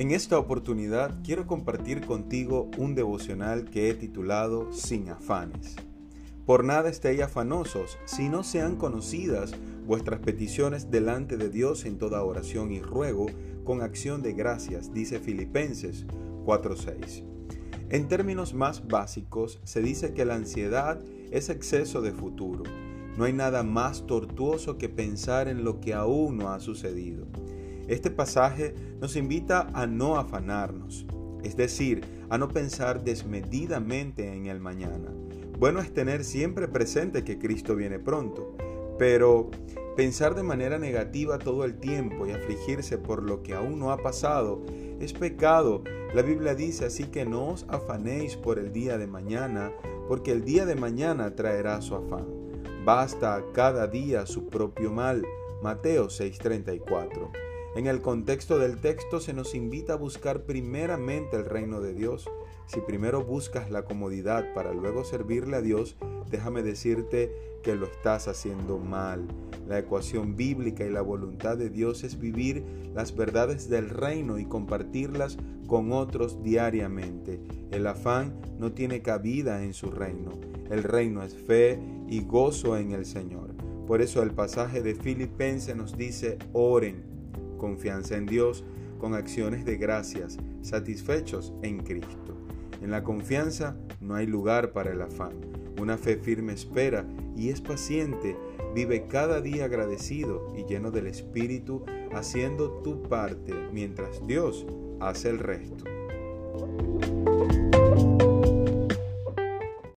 En esta oportunidad quiero compartir contigo un devocional que he titulado Sin afanes. Por nada estéis afanosos, si no sean conocidas vuestras peticiones delante de Dios en toda oración y ruego con acción de gracias, dice Filipenses 4:6. En términos más básicos, se dice que la ansiedad es exceso de futuro. No hay nada más tortuoso que pensar en lo que aún no ha sucedido. Este pasaje nos invita a no afanarnos, es decir, a no pensar desmedidamente en el mañana. Bueno es tener siempre presente que Cristo viene pronto, pero pensar de manera negativa todo el tiempo y afligirse por lo que aún no ha pasado es pecado. La Biblia dice así que no os afanéis por el día de mañana, porque el día de mañana traerá su afán. Basta cada día su propio mal. Mateo 6:34. En el contexto del texto se nos invita a buscar primeramente el reino de Dios. Si primero buscas la comodidad para luego servirle a Dios, déjame decirte que lo estás haciendo mal. La ecuación bíblica y la voluntad de Dios es vivir las verdades del reino y compartirlas con otros diariamente. El afán no tiene cabida en su reino. El reino es fe y gozo en el Señor. Por eso el pasaje de Filipenses nos dice, oren confianza en Dios con acciones de gracias, satisfechos en Cristo. En la confianza no hay lugar para el afán. Una fe firme espera y es paciente, vive cada día agradecido y lleno del Espíritu, haciendo tu parte mientras Dios hace el resto.